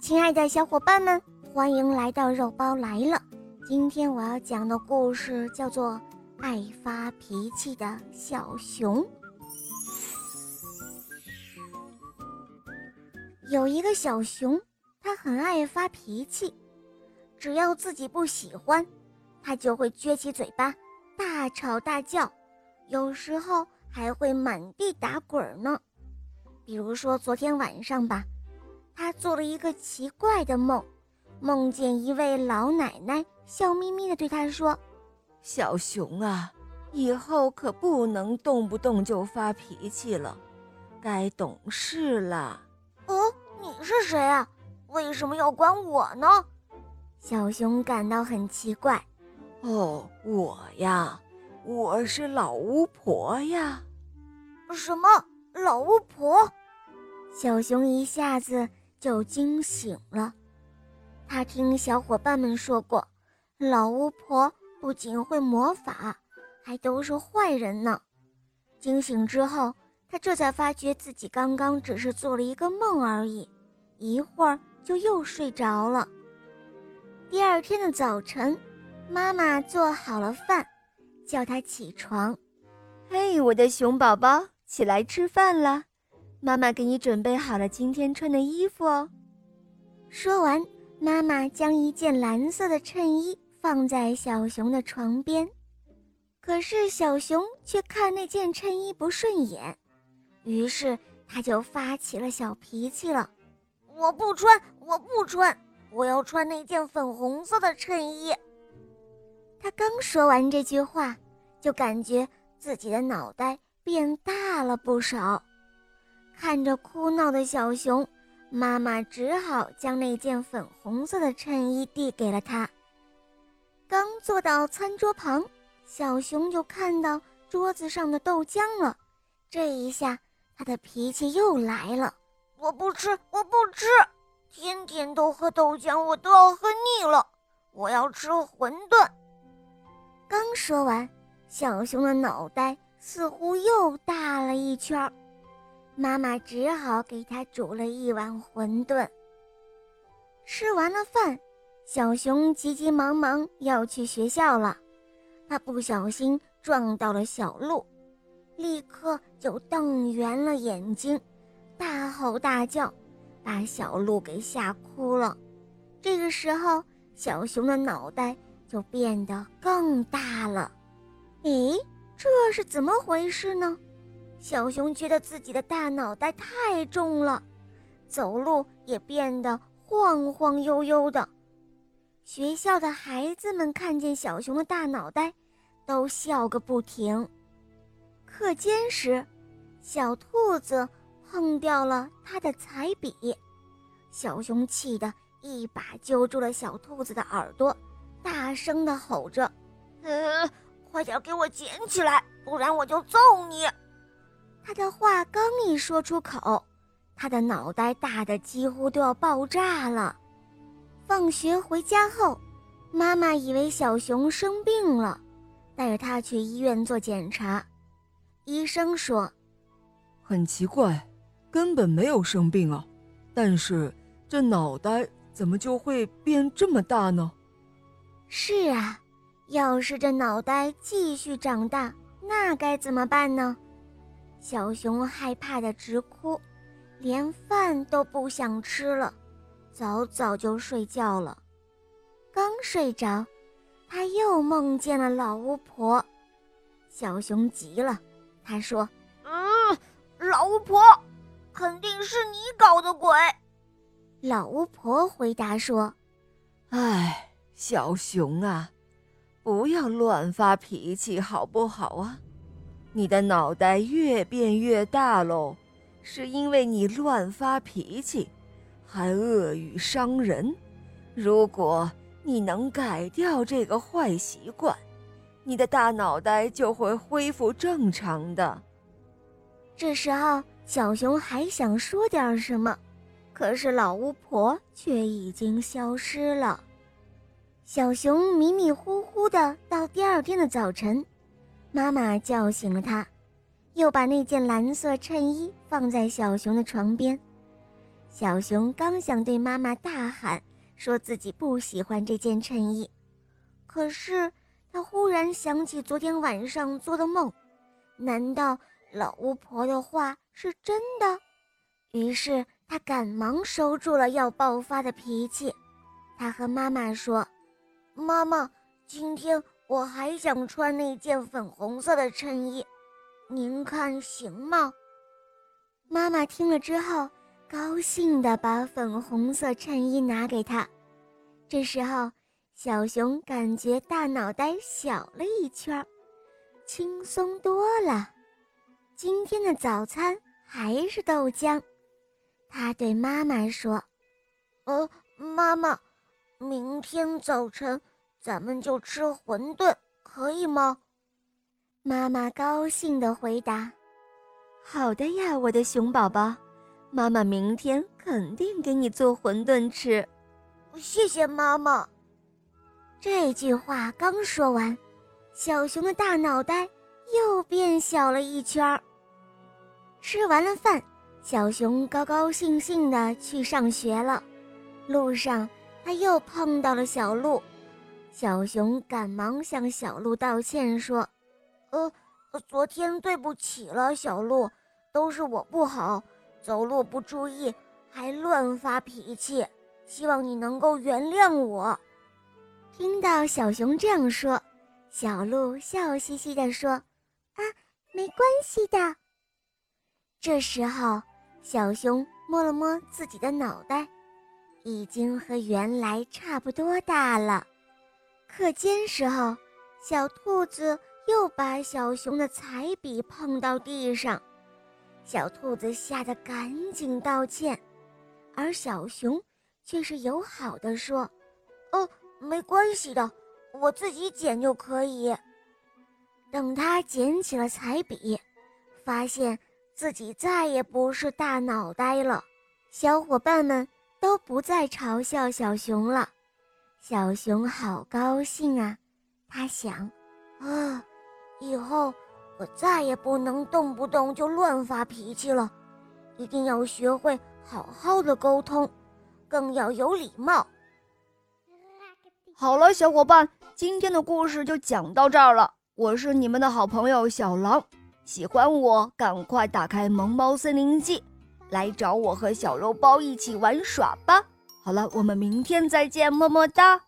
亲爱的小伙伴们，欢迎来到肉包来了。今天我要讲的故事叫做《爱发脾气的小熊》。有一个小熊，它很爱发脾气，只要自己不喜欢，它就会撅起嘴巴，大吵大叫，有时候还会满地打滚呢。比如说昨天晚上吧。他做了一个奇怪的梦，梦见一位老奶奶笑眯眯地对他说：“小熊啊，以后可不能动不动就发脾气了，该懂事了。”“哦，你是谁啊？为什么要管我呢？”小熊感到很奇怪。“哦，我呀，我是老巫婆呀。”“什么老巫婆？”小熊一下子。就惊醒了，他听小伙伴们说过，老巫婆不仅会魔法，还都是坏人呢。惊醒之后，他这才发觉自己刚刚只是做了一个梦而已，一会儿就又睡着了。第二天的早晨，妈妈做好了饭，叫他起床。嘿，我的熊宝宝，起来吃饭了。妈妈给你准备好了今天穿的衣服哦。说完，妈妈将一件蓝色的衬衣放在小熊的床边，可是小熊却看那件衬衣不顺眼，于是他就发起了小脾气了。我不穿，我不穿，我要穿那件粉红色的衬衣。他刚说完这句话，就感觉自己的脑袋变大了不少。看着哭闹的小熊，妈妈只好将那件粉红色的衬衣递给了他。刚坐到餐桌旁，小熊就看到桌子上的豆浆了。这一下，他的脾气又来了：“我不吃，我不吃！天天都喝豆浆，我都要喝腻了。我要吃馄饨。”刚说完，小熊的脑袋似乎又大了一圈儿。妈妈只好给他煮了一碗馄饨。吃完了饭，小熊急急忙忙要去学校了。他不小心撞到了小鹿，立刻就瞪圆了眼睛，大吼大叫，把小鹿给吓哭了。这个时候，小熊的脑袋就变得更大了。诶，这是怎么回事呢？小熊觉得自己的大脑袋太重了，走路也变得晃晃悠悠的。学校的孩子们看见小熊的大脑袋，都笑个不停。课间时，小兔子碰掉了它的彩笔，小熊气得一把揪住了小兔子的耳朵，大声地吼着：“呃，快点给我捡起来，不然我就揍你！”他的话刚一说出口，他的脑袋大的几乎都要爆炸了。放学回家后，妈妈以为小熊生病了，带着他去医院做检查。医生说：“很奇怪，根本没有生病啊，但是这脑袋怎么就会变这么大呢？”是啊，要是这脑袋继续长大，那该怎么办呢？小熊害怕的直哭，连饭都不想吃了，早早就睡觉了。刚睡着，他又梦见了老巫婆。小熊急了，他说：“嗯，老巫婆，肯定是你搞的鬼。”老巫婆回答说：“哎，小熊啊，不要乱发脾气，好不好啊？”你的脑袋越变越大喽，是因为你乱发脾气，还恶语伤人。如果你能改掉这个坏习惯，你的大脑袋就会恢复正常的。这时候，小熊还想说点什么，可是老巫婆却已经消失了。小熊迷迷糊糊的到第二天的早晨。妈妈叫醒了他，又把那件蓝色衬衣放在小熊的床边。小熊刚想对妈妈大喊，说自己不喜欢这件衬衣，可是他忽然想起昨天晚上做的梦，难道老巫婆的话是真的？于是他赶忙收住了要爆发的脾气。他和妈妈说：“妈妈，今天我还想穿那件粉红色的衬衣，您看行吗？”妈妈听了之后，高兴地把粉红色衬衣拿给他。这时候，小熊感觉大脑袋小了一圈，轻松多了。今天的早餐还是豆浆。他对妈妈说：“呃，妈妈，明天早晨咱们就吃馄饨，可以吗？”妈妈高兴地回答。好的呀，我的熊宝宝，妈妈明天肯定给你做馄饨吃。谢谢妈妈。这句话刚说完，小熊的大脑袋又变小了一圈儿。吃完了饭，小熊高高兴兴地去上学了。路上，他又碰到了小鹿，小熊赶忙向小鹿道歉说：“呃。”昨天对不起了，小鹿，都是我不好，走路不注意，还乱发脾气，希望你能够原谅我。听到小熊这样说，小鹿笑嘻嘻地说：“啊，没关系的。”这时候，小熊摸了摸自己的脑袋，已经和原来差不多大了。课间时候，小兔子。又把小熊的彩笔碰到地上，小兔子吓得赶紧道歉，而小熊却是友好的说：“哦，没关系的，我自己捡就可以。”等他捡起了彩笔，发现自己再也不是大脑袋了，小伙伴们都不再嘲笑小熊了，小熊好高兴啊！他想：“啊。”以后我再也不能动不动就乱发脾气了，一定要学会好好的沟通，更要有礼貌。好了，小伙伴，今天的故事就讲到这儿了。我是你们的好朋友小狼，喜欢我赶快打开萌猫森林记，来找我和小肉包一起玩耍吧。好了，我们明天再见，么么哒。